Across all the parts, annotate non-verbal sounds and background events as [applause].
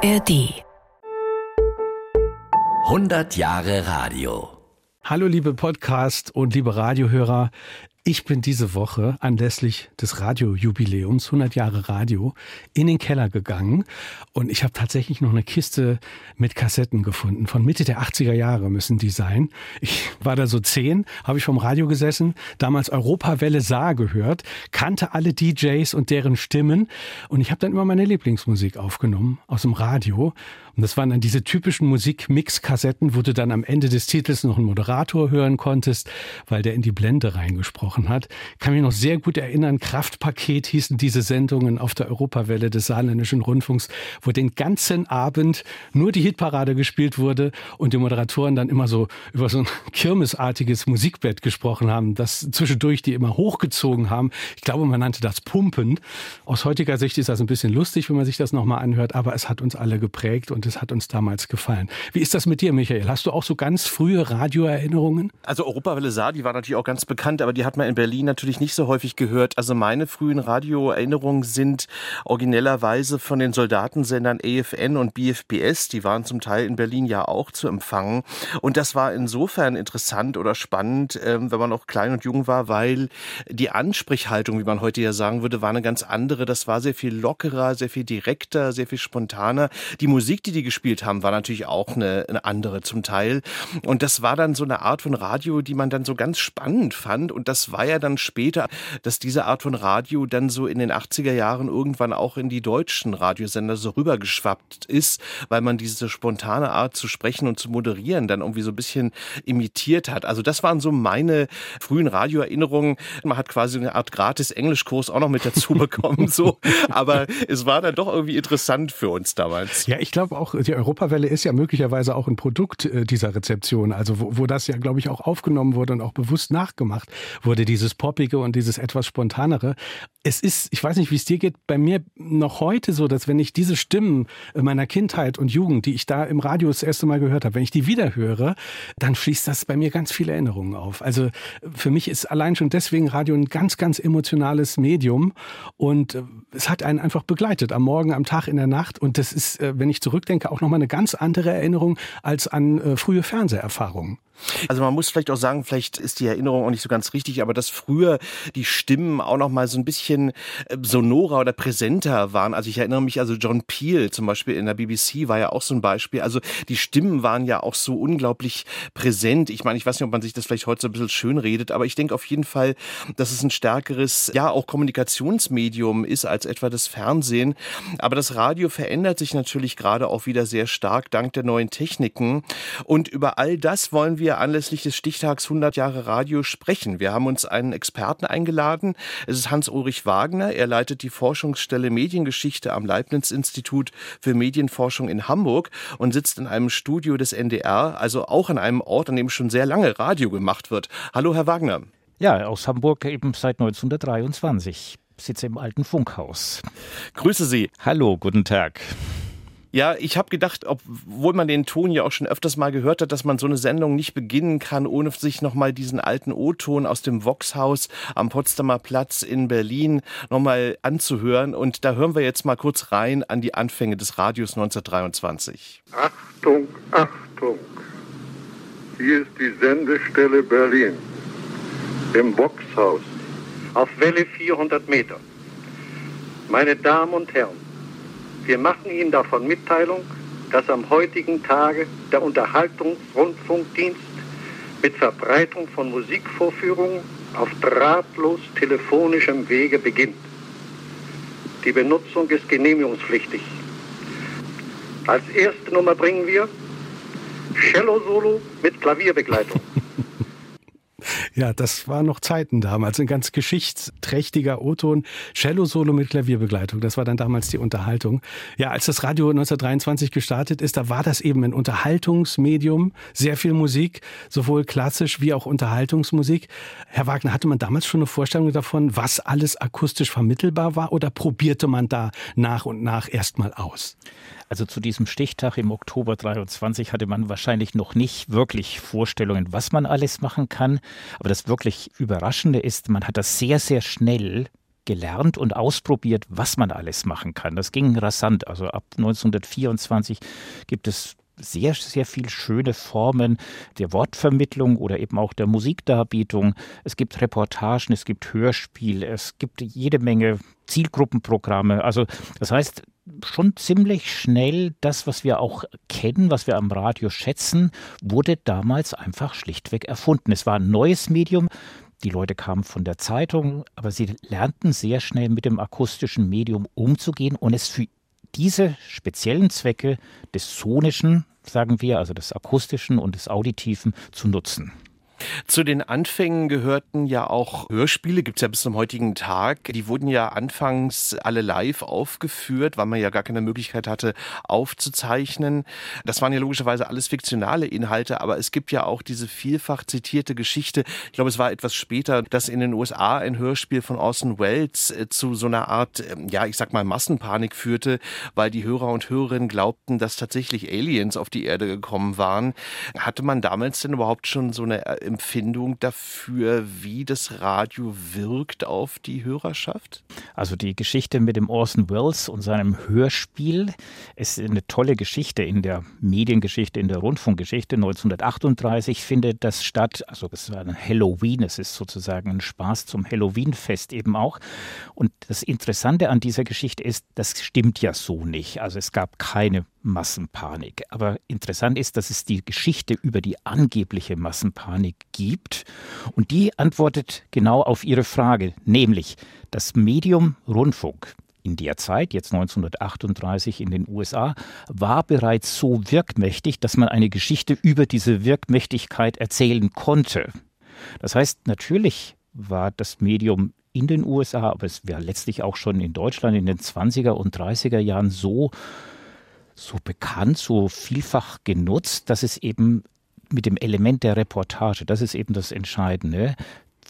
ARD 100 Jahre Radio. Hallo liebe Podcast und liebe Radiohörer. Ich bin diese Woche anlässlich des Radiojubiläums 100 Jahre Radio in den Keller gegangen und ich habe tatsächlich noch eine Kiste mit Kassetten gefunden. Von Mitte der 80er Jahre müssen die sein. Ich war da so zehn, habe ich vom Radio gesessen, damals Europawelle Saar gehört, kannte alle DJs und deren Stimmen und ich habe dann immer meine Lieblingsmusik aufgenommen aus dem Radio und das waren dann diese typischen Musikmix-Kassetten, wo du dann am Ende des Titels noch einen Moderator hören konntest, weil der in die Blende reingesprochen hat. Kann mich noch sehr gut erinnern, Kraftpaket hießen diese Sendungen auf der Europawelle des Saarländischen Rundfunks, wo den ganzen Abend nur die Hitparade gespielt wurde und die Moderatoren dann immer so über so ein [laughs] kirmesartiges Musikbett gesprochen haben, das zwischendurch die immer hochgezogen haben. Ich glaube, man nannte das Pumpen. Aus heutiger Sicht ist das ein bisschen lustig, wenn man sich das nochmal anhört, aber es hat uns alle geprägt und das hat uns damals gefallen. Wie ist das mit dir, Michael? Hast du auch so ganz frühe Radioerinnerungen? Also Europawelle Saar, die war natürlich auch ganz bekannt, aber die hat man in Berlin natürlich nicht so häufig gehört. Also meine frühen Radioerinnerungen sind originellerweise von den Soldatensendern AFN und BFBS. Die waren zum Teil in Berlin ja auch zu empfangen. Und das war insofern interessant oder spannend, ähm, wenn man noch klein und jung war, weil die Ansprechhaltung, wie man heute ja sagen würde, war eine ganz andere. Das war sehr viel lockerer, sehr viel direkter, sehr viel spontaner. Die Musik, die die gespielt haben, war natürlich auch eine, eine andere zum Teil. Und das war dann so eine Art von Radio, die man dann so ganz spannend fand. Und das war ja dann später, dass diese Art von Radio dann so in den 80er Jahren irgendwann auch in die deutschen Radiosender so rübergeschwappt ist, weil man diese spontane Art zu sprechen und zu moderieren dann irgendwie so ein bisschen imitiert hat. Also das waren so meine frühen Radioerinnerungen. Man hat quasi eine Art gratis Englischkurs auch noch mit dazu bekommen, so. [laughs] Aber es war dann doch irgendwie interessant für uns damals. Ja, ich glaube auch, die Europawelle ist ja möglicherweise auch ein Produkt äh, dieser Rezeption, also wo, wo das ja, glaube ich, auch aufgenommen wurde und auch bewusst nachgemacht wurde, dieses Poppige und dieses etwas Spontanere. Es ist, ich weiß nicht, wie es dir geht, bei mir noch heute so, dass wenn ich diese Stimmen meiner Kindheit und Jugend, die ich da im Radio das erste Mal gehört habe, wenn ich die wieder höre, dann schließt das bei mir ganz viele Erinnerungen auf. Also für mich ist allein schon deswegen Radio ein ganz, ganz emotionales Medium und äh, es hat einen einfach begleitet, am Morgen, am Tag, in der Nacht und das ist, äh, wenn ich zurückdenke, denke, auch nochmal eine ganz andere Erinnerung als an äh, frühe Fernseherfahrungen. Also man muss vielleicht auch sagen, vielleicht ist die Erinnerung auch nicht so ganz richtig, aber dass früher die Stimmen auch noch mal so ein bisschen äh, sonorer oder präsenter waren. Also ich erinnere mich, also John Peel zum Beispiel in der BBC war ja auch so ein Beispiel. Also die Stimmen waren ja auch so unglaublich präsent. Ich meine, ich weiß nicht, ob man sich das vielleicht heute so ein bisschen schön redet, aber ich denke auf jeden Fall, dass es ein stärkeres, ja auch Kommunikationsmedium ist als etwa das Fernsehen. Aber das Radio verändert sich natürlich gerade auch wieder sehr stark dank der neuen Techniken. Und über all das wollen wir wir anlässlich des Stichtags 100 Jahre Radio sprechen. Wir haben uns einen Experten eingeladen. Es ist Hans-Ulrich Wagner. Er leitet die Forschungsstelle Mediengeschichte am Leibniz-Institut für Medienforschung in Hamburg und sitzt in einem Studio des NDR, also auch an einem Ort, an dem schon sehr lange Radio gemacht wird. Hallo, Herr Wagner. Ja, aus Hamburg eben seit 1923. Sitze im alten Funkhaus. Grüße Sie. Hallo, guten Tag. Ja, ich habe gedacht, obwohl man den Ton ja auch schon öfters mal gehört hat, dass man so eine Sendung nicht beginnen kann, ohne sich nochmal diesen alten O-Ton aus dem Voxhaus am Potsdamer Platz in Berlin nochmal anzuhören. Und da hören wir jetzt mal kurz rein an die Anfänge des Radios 1923. Achtung, Achtung! Hier ist die Sendestelle Berlin im Voxhaus auf Welle 400 Meter. Meine Damen und Herren, wir machen Ihnen davon Mitteilung, dass am heutigen Tage der Unterhaltungsrundfunkdienst mit Verbreitung von Musikvorführungen auf drahtlos telefonischem Wege beginnt. Die Benutzung ist genehmigungspflichtig. Als erste Nummer bringen wir Cello-Solo mit Klavierbegleitung. Ja, das war noch Zeiten damals. Ein ganz geschichtsträchtiger O-Ton. Cello-Solo mit Klavierbegleitung. Das war dann damals die Unterhaltung. Ja, als das Radio 1923 gestartet ist, da war das eben ein Unterhaltungsmedium. Sehr viel Musik, sowohl klassisch wie auch Unterhaltungsmusik. Herr Wagner, hatte man damals schon eine Vorstellung davon, was alles akustisch vermittelbar war oder probierte man da nach und nach erstmal aus? Also zu diesem Stichtag im Oktober 23 hatte man wahrscheinlich noch nicht wirklich Vorstellungen, was man alles machen kann. Aber das wirklich Überraschende ist, man hat das sehr, sehr schnell gelernt und ausprobiert, was man alles machen kann. Das ging rasant. Also ab 1924 gibt es sehr, sehr viel schöne Formen der Wortvermittlung oder eben auch der Musikdarbietung. Es gibt Reportagen, es gibt Hörspiel, es gibt jede Menge Zielgruppenprogramme. Also das heißt, schon ziemlich schnell das, was wir auch kennen, was wir am Radio schätzen, wurde damals einfach schlichtweg erfunden. Es war ein neues Medium. Die Leute kamen von der Zeitung, aber sie lernten sehr schnell mit dem akustischen Medium umzugehen und es für diese speziellen Zwecke des sonischen, sagen wir, also des akustischen und des auditiven zu nutzen. Zu den Anfängen gehörten ja auch Hörspiele, gibt es ja bis zum heutigen Tag. Die wurden ja anfangs alle live aufgeführt, weil man ja gar keine Möglichkeit hatte, aufzuzeichnen. Das waren ja logischerweise alles fiktionale Inhalte, aber es gibt ja auch diese vielfach zitierte Geschichte. Ich glaube, es war etwas später, dass in den USA ein Hörspiel von Orson Welles äh, zu so einer Art, ähm, ja, ich sag mal, Massenpanik führte, weil die Hörer und Hörerinnen glaubten, dass tatsächlich Aliens auf die Erde gekommen waren. Hatte man damals denn überhaupt schon so eine äh, Empfindung dafür, wie das Radio wirkt auf die Hörerschaft? Also die Geschichte mit dem Orson Welles und seinem Hörspiel ist eine tolle Geschichte in der Mediengeschichte, in der Rundfunkgeschichte. 1938 findet das statt, also es war ein Halloween, es ist sozusagen ein Spaß zum Halloween-Fest eben auch. Und das Interessante an dieser Geschichte ist, das stimmt ja so nicht. Also es gab keine Massenpanik. Aber interessant ist, dass es die Geschichte über die angebliche Massenpanik gibt. Und die antwortet genau auf Ihre Frage, nämlich das Medium Rundfunk in der Zeit, jetzt 1938 in den USA, war bereits so wirkmächtig, dass man eine Geschichte über diese Wirkmächtigkeit erzählen konnte. Das heißt, natürlich war das Medium in den USA, aber es wäre letztlich auch schon in Deutschland in den 20er und 30er Jahren so so bekannt, so vielfach genutzt, dass es eben mit dem Element der Reportage, das ist eben das Entscheidende,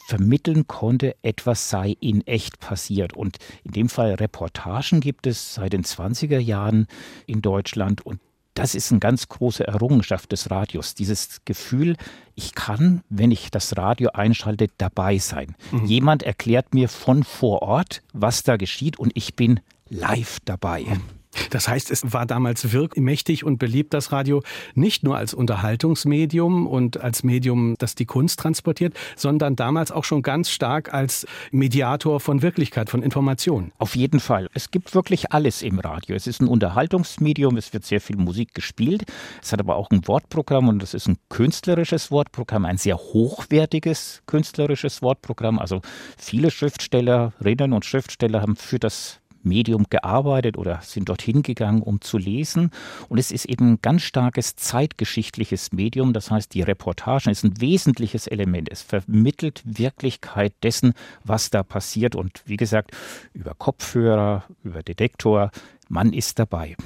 vermitteln konnte, etwas sei in echt passiert. Und in dem Fall Reportagen gibt es seit den 20er Jahren in Deutschland und das ist eine ganz große Errungenschaft des Radios. Dieses Gefühl, ich kann, wenn ich das Radio einschalte, dabei sein. Mhm. Jemand erklärt mir von vor Ort, was da geschieht und ich bin live dabei. Mhm. Das heißt, es war damals wirkmächtig und beliebt, das Radio, nicht nur als Unterhaltungsmedium und als Medium, das die Kunst transportiert, sondern damals auch schon ganz stark als Mediator von Wirklichkeit, von Information. Auf jeden Fall. Es gibt wirklich alles im Radio. Es ist ein Unterhaltungsmedium, es wird sehr viel Musik gespielt. Es hat aber auch ein Wortprogramm und es ist ein künstlerisches Wortprogramm, ein sehr hochwertiges künstlerisches Wortprogramm. Also viele Schriftstellerinnen und Schriftsteller haben für das Medium gearbeitet oder sind dorthin gegangen, um zu lesen. Und es ist eben ein ganz starkes zeitgeschichtliches Medium. Das heißt, die Reportagen ist ein wesentliches Element. Es vermittelt Wirklichkeit dessen, was da passiert. Und wie gesagt, über Kopfhörer, über Detektor, man ist dabei.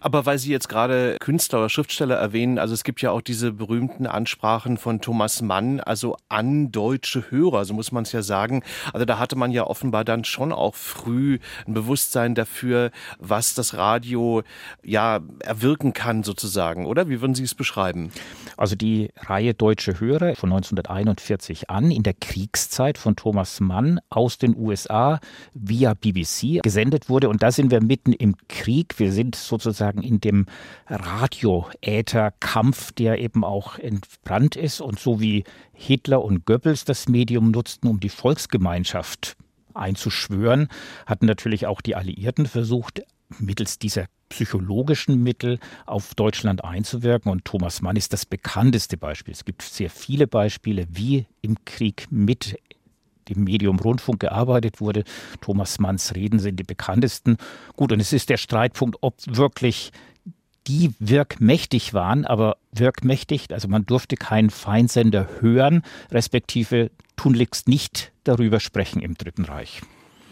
Aber weil Sie jetzt gerade Künstler oder Schriftsteller erwähnen, also es gibt ja auch diese berühmten Ansprachen von Thomas Mann, also an deutsche Hörer, so muss man es ja sagen. Also da hatte man ja offenbar dann schon auch früh ein Bewusstsein dafür, was das Radio ja erwirken kann sozusagen, oder? Wie würden Sie es beschreiben? Also die Reihe Deutsche Hörer von 1941 an, in der Kriegszeit von Thomas Mann aus den USA via BBC gesendet wurde. Und da sind wir mitten im Krieg. Wir sind sozusagen sozusagen in dem Radio-Äther-Kampf, der eben auch entbrannt ist und so wie Hitler und Goebbels das Medium nutzten, um die Volksgemeinschaft einzuschwören, hatten natürlich auch die Alliierten versucht, mittels dieser psychologischen Mittel auf Deutschland einzuwirken. Und Thomas Mann ist das bekannteste Beispiel. Es gibt sehr viele Beispiele, wie im Krieg mit dem Medium Rundfunk gearbeitet wurde. Thomas Manns Reden sind die bekanntesten. Gut, und es ist der Streitpunkt, ob wirklich die wirkmächtig waren, aber wirkmächtig, also man durfte keinen Feinsender hören, respektive tunlichst nicht darüber sprechen im Dritten Reich.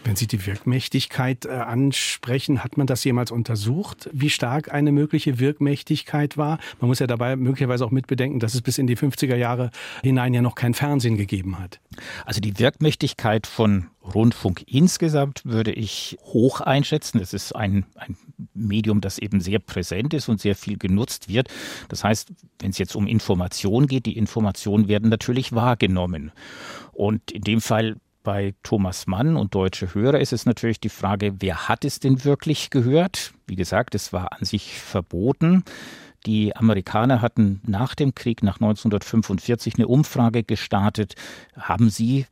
Wenn Sie die Wirkmächtigkeit äh, ansprechen, hat man das jemals untersucht, wie stark eine mögliche Wirkmächtigkeit war? Man muss ja dabei möglicherweise auch mitbedenken, dass es bis in die 50er Jahre hinein ja noch kein Fernsehen gegeben hat. Also die Wirkmächtigkeit von Rundfunk insgesamt würde ich hoch einschätzen. Es ist ein, ein Medium, das eben sehr präsent ist und sehr viel genutzt wird. Das heißt, wenn es jetzt um Information geht, die Informationen werden natürlich wahrgenommen. Und in dem Fall bei Thomas Mann und deutsche Hörer ist es natürlich die Frage, wer hat es denn wirklich gehört? Wie gesagt, es war an sich verboten. Die Amerikaner hatten nach dem Krieg, nach 1945, eine Umfrage gestartet. Haben Sie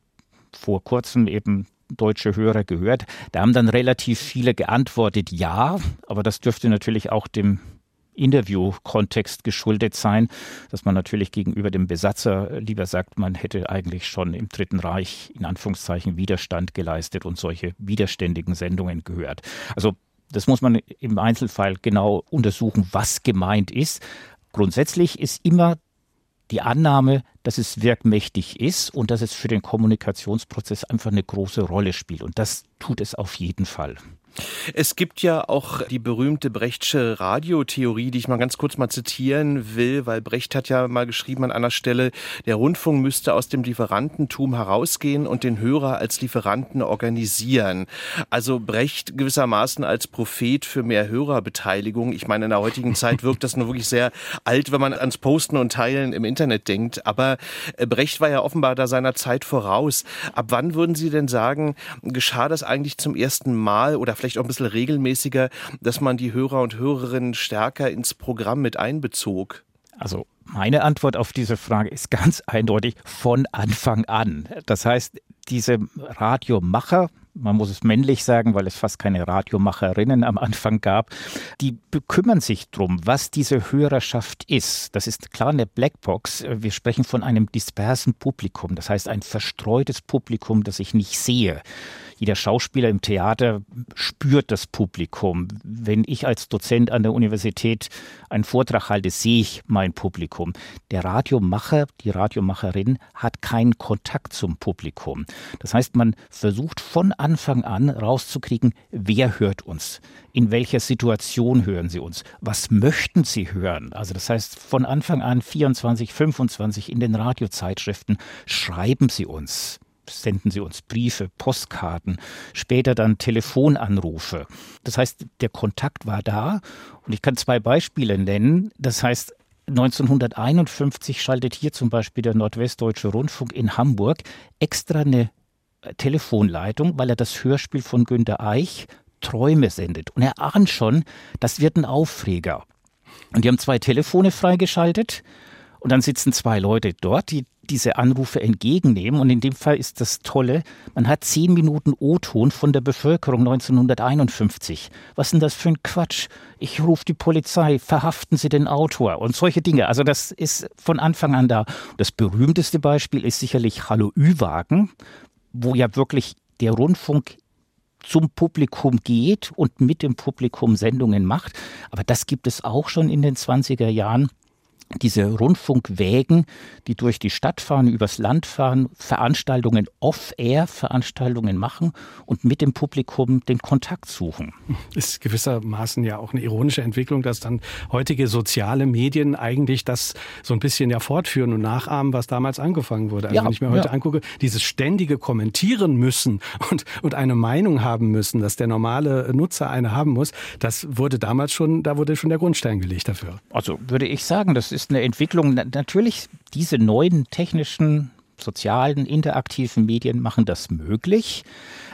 vor kurzem eben deutsche Hörer gehört? Da haben dann relativ viele geantwortet, ja, aber das dürfte natürlich auch dem Interview-Kontext geschuldet sein, dass man natürlich gegenüber dem Besatzer lieber sagt, man hätte eigentlich schon im Dritten Reich in Anführungszeichen Widerstand geleistet und solche widerständigen Sendungen gehört. Also das muss man im Einzelfall genau untersuchen, was gemeint ist. Grundsätzlich ist immer die Annahme, dass es wirkmächtig ist und dass es für den Kommunikationsprozess einfach eine große Rolle spielt. Und das tut es auf jeden Fall. Es gibt ja auch die berühmte Brechtsche Radiotheorie, die ich mal ganz kurz mal zitieren will, weil Brecht hat ja mal geschrieben an einer Stelle, der Rundfunk müsste aus dem Lieferantentum herausgehen und den Hörer als Lieferanten organisieren. Also Brecht gewissermaßen als Prophet für mehr Hörerbeteiligung. Ich meine, in der heutigen [laughs] Zeit wirkt das nur wirklich sehr alt, wenn man ans Posten und Teilen im Internet denkt. Aber äh, Brecht war ja offenbar da seiner Zeit voraus. Ab wann würden Sie denn sagen, geschah das eigentlich zum ersten Mal oder vielleicht auch ein bisschen regelmäßiger, dass man die Hörer und Hörerinnen stärker ins Programm mit einbezog? Also meine Antwort auf diese Frage ist ganz eindeutig von Anfang an. Das heißt, diese Radiomacher, man muss es männlich sagen, weil es fast keine Radiomacherinnen am Anfang gab, die bekümmern sich drum, was diese Hörerschaft ist. Das ist klar eine Blackbox. Wir sprechen von einem dispersen Publikum, das heißt ein verstreutes Publikum, das ich nicht sehe. Jeder Schauspieler im Theater spürt das Publikum. Wenn ich als Dozent an der Universität einen Vortrag halte, sehe ich mein Publikum. Der Radiomacher, die Radiomacherin hat keinen Kontakt zum Publikum. Das heißt, man versucht von Anfang an rauszukriegen, wer hört uns, in welcher Situation hören sie uns, was möchten sie hören. Also das heißt, von Anfang an 24, 25 in den Radiozeitschriften schreiben sie uns senden sie uns Briefe, Postkarten, später dann Telefonanrufe. Das heißt, der Kontakt war da und ich kann zwei Beispiele nennen. Das heißt, 1951 schaltet hier zum Beispiel der Nordwestdeutsche Rundfunk in Hamburg extra eine Telefonleitung, weil er das Hörspiel von Günter Eich Träume sendet. Und er ahnt schon, das wird ein Aufreger. Und die haben zwei Telefone freigeschaltet und dann sitzen zwei Leute dort, die diese Anrufe entgegennehmen. Und in dem Fall ist das Tolle, man hat zehn Minuten O-Ton von der Bevölkerung 1951. Was ist denn das für ein Quatsch? Ich rufe die Polizei, verhaften Sie den Autor und solche Dinge. Also das ist von Anfang an da. Das berühmteste Beispiel ist sicherlich Hallo Ü-Wagen, wo ja wirklich der Rundfunk zum Publikum geht und mit dem Publikum Sendungen macht. Aber das gibt es auch schon in den 20er Jahren diese Rundfunkwägen, die durch die Stadt fahren, übers Land fahren, Veranstaltungen off-air, Veranstaltungen machen und mit dem Publikum den Kontakt suchen. Ist gewissermaßen ja auch eine ironische Entwicklung, dass dann heutige soziale Medien eigentlich das so ein bisschen ja fortführen und nachahmen, was damals angefangen wurde. Also ja, wenn ich mir heute ja. angucke, dieses ständige Kommentieren müssen [laughs] und, und eine Meinung haben müssen, dass der normale Nutzer eine haben muss, das wurde damals schon, da wurde schon der Grundstein gelegt dafür. Also würde ich sagen, das ist eine Entwicklung. Natürlich, diese neuen technischen, sozialen, interaktiven Medien machen das möglich.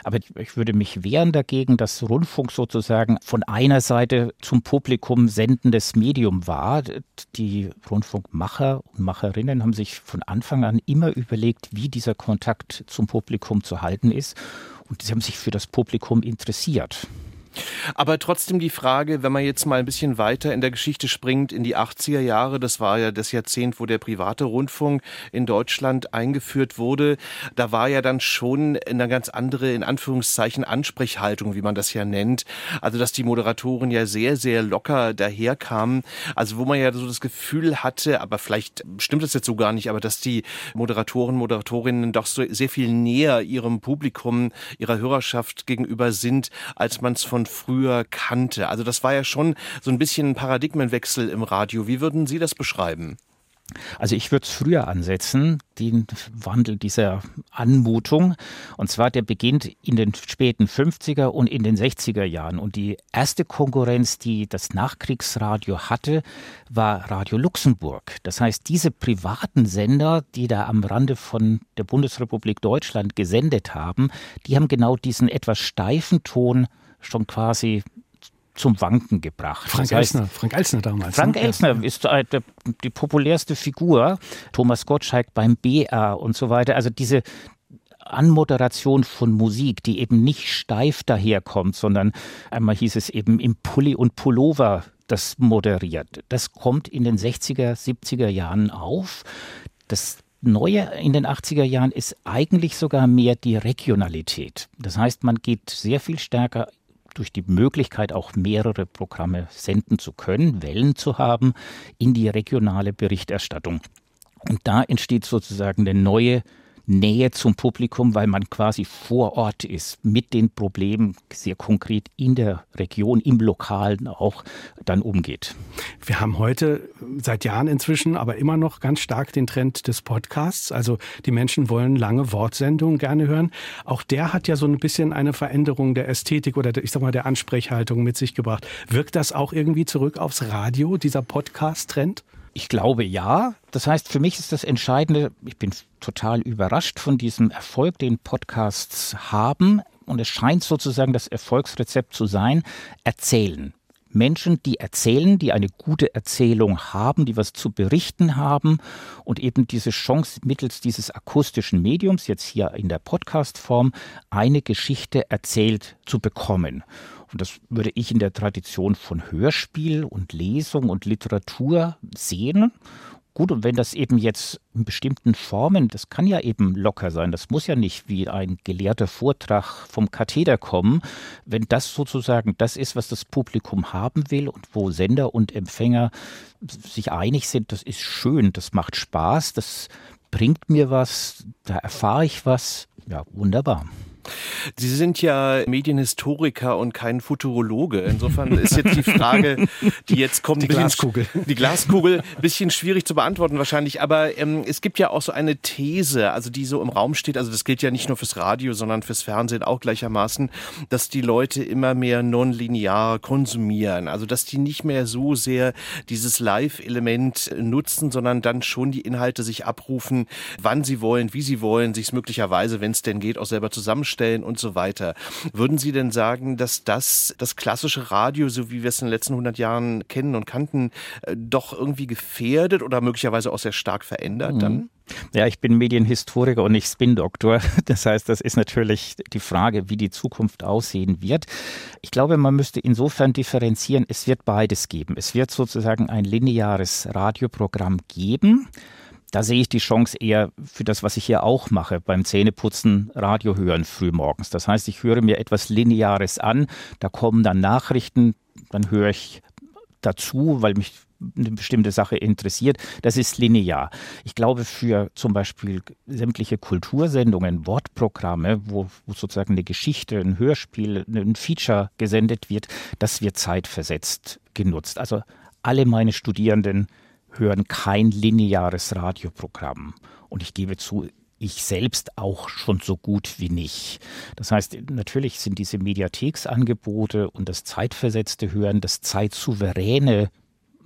Aber ich würde mich wehren dagegen, dass Rundfunk sozusagen von einer Seite zum Publikum sendendes Medium war. Die Rundfunkmacher und Macherinnen haben sich von Anfang an immer überlegt, wie dieser Kontakt zum Publikum zu halten ist. Und sie haben sich für das Publikum interessiert. Aber trotzdem die Frage, wenn man jetzt mal ein bisschen weiter in der Geschichte springt, in die 80er Jahre, das war ja das Jahrzehnt, wo der private Rundfunk in Deutschland eingeführt wurde, da war ja dann schon eine ganz andere, in Anführungszeichen, Ansprechhaltung, wie man das ja nennt. Also, dass die Moderatoren ja sehr, sehr locker daherkamen. Also, wo man ja so das Gefühl hatte, aber vielleicht stimmt das jetzt so gar nicht, aber dass die Moderatoren, Moderatorinnen doch so sehr viel näher ihrem Publikum, ihrer Hörerschaft gegenüber sind, als man es von von früher kannte. Also das war ja schon so ein bisschen ein Paradigmenwechsel im Radio. Wie würden Sie das beschreiben? Also ich würde es früher ansetzen, den Wandel dieser Anmutung. Und zwar der beginnt in den späten 50er und in den 60er Jahren. Und die erste Konkurrenz, die das Nachkriegsradio hatte, war Radio Luxemburg. Das heißt, diese privaten Sender, die da am Rande von der Bundesrepublik Deutschland gesendet haben, die haben genau diesen etwas steifen Ton schon quasi zum Wanken gebracht. Frank das heißt, Elsner, Frank Elsner damals. Frank ne? Elsner ist äh, die populärste Figur. Thomas Gottschalk beim BR und so weiter. Also diese Anmoderation von Musik, die eben nicht steif daherkommt, sondern einmal hieß es eben im Pulli und Pullover das moderiert. Das kommt in den 60er, 70er Jahren auf. Das Neue in den 80er Jahren ist eigentlich sogar mehr die Regionalität. Das heißt, man geht sehr viel stärker durch die Möglichkeit auch mehrere Programme senden zu können, Wellen zu haben, in die regionale Berichterstattung. Und da entsteht sozusagen eine neue Nähe zum Publikum, weil man quasi vor Ort ist, mit den Problemen sehr konkret in der Region, im Lokalen auch dann umgeht. Wir haben heute seit Jahren inzwischen aber immer noch ganz stark den Trend des Podcasts. Also die Menschen wollen lange Wortsendungen gerne hören. Auch der hat ja so ein bisschen eine Veränderung der Ästhetik oder ich sag mal der Ansprechhaltung mit sich gebracht. Wirkt das auch irgendwie zurück aufs Radio, dieser Podcast-Trend? Ich glaube ja. Das heißt, für mich ist das Entscheidende, ich bin total überrascht von diesem Erfolg, den Podcasts haben. Und es scheint sozusagen das Erfolgsrezept zu sein, erzählen. Menschen, die erzählen, die eine gute Erzählung haben, die was zu berichten haben und eben diese Chance mittels dieses akustischen Mediums, jetzt hier in der Podcast-Form, eine Geschichte erzählt zu bekommen. Und das würde ich in der Tradition von Hörspiel und Lesung und Literatur sehen. Gut, und wenn das eben jetzt in bestimmten Formen, das kann ja eben locker sein, das muss ja nicht wie ein gelehrter Vortrag vom Katheder kommen, wenn das sozusagen das ist, was das Publikum haben will und wo Sender und Empfänger sich einig sind, das ist schön, das macht Spaß, das bringt mir was, da erfahre ich was, ja, wunderbar. Sie sind ja Medienhistoriker und kein Futurologe. Insofern ist jetzt die Frage, die jetzt kommt, die Glaskugel. Die Glaskugel, ein bisschen schwierig zu beantworten wahrscheinlich. Aber ähm, es gibt ja auch so eine These, also die so im Raum steht. Also das gilt ja nicht nur fürs Radio, sondern fürs Fernsehen auch gleichermaßen, dass die Leute immer mehr nonlinear konsumieren. Also dass die nicht mehr so sehr dieses Live-Element nutzen, sondern dann schon die Inhalte sich abrufen, wann sie wollen, wie sie wollen, sich möglicherweise, wenn es denn geht, auch selber zusammenstellen stellen und so weiter. Würden Sie denn sagen, dass das das klassische Radio, so wie wir es in den letzten 100 Jahren kennen und kannten, äh, doch irgendwie gefährdet oder möglicherweise auch sehr stark verändert mhm. dann? Ja, ich bin Medienhistoriker und nicht Spin-Doktor. [laughs] Das heißt, das ist natürlich die Frage, wie die Zukunft aussehen wird. Ich glaube, man müsste insofern differenzieren, es wird beides geben. Es wird sozusagen ein lineares Radioprogramm geben da sehe ich die Chance eher für das, was ich hier auch mache, beim Zähneputzen, Radio hören frühmorgens. Das heißt, ich höre mir etwas Lineares an, da kommen dann Nachrichten, dann höre ich dazu, weil mich eine bestimmte Sache interessiert. Das ist linear. Ich glaube, für zum Beispiel sämtliche Kultursendungen, Wortprogramme, wo, wo sozusagen eine Geschichte, ein Hörspiel, ein Feature gesendet wird, das wird zeitversetzt genutzt. Also alle meine Studierenden hören kein lineares Radioprogramm. Und ich gebe zu, ich selbst auch schon so gut wie nicht. Das heißt, natürlich sind diese Mediatheksangebote und das zeitversetzte Hören, das zeitsouveräne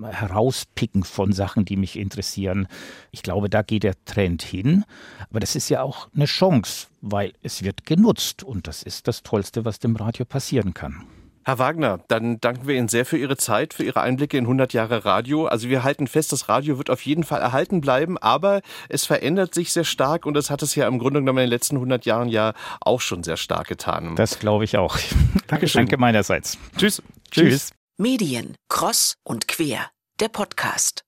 Herauspicken von Sachen, die mich interessieren. Ich glaube, da geht der Trend hin. Aber das ist ja auch eine Chance, weil es wird genutzt und das ist das Tollste, was dem Radio passieren kann. Herr Wagner, dann danken wir Ihnen sehr für Ihre Zeit, für Ihre Einblicke in 100 Jahre Radio. Also wir halten fest, das Radio wird auf jeden Fall erhalten bleiben, aber es verändert sich sehr stark und das hat es ja im Grunde genommen in den letzten 100 Jahren ja auch schon sehr stark getan. Das glaube ich auch. [laughs] Dankeschön. Danke meinerseits. Tschüss. Tschüss. Medien, Cross und Quer, der Podcast.